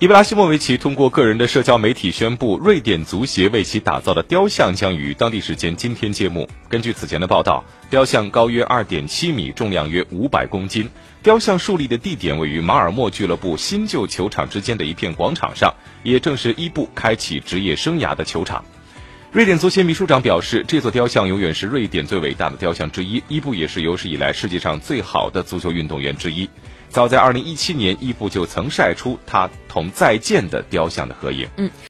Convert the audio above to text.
伊布拉希莫维奇通过个人的社交媒体宣布，瑞典足协为其打造的雕像将于当地时间今天揭幕。根据此前的报道，雕像高约二点七米，重量约五百公斤。雕像树立的地点位于马尔默俱乐部新旧球场之间的一片广场上，也正是伊布开启职业生涯的球场。瑞典足协秘书长表示，这座雕像永远是瑞典最伟大的雕像之一。伊布也是有史以来世界上最好的足球运动员之一。早在2017年，伊布就曾晒出他同再见的雕像的合影。嗯。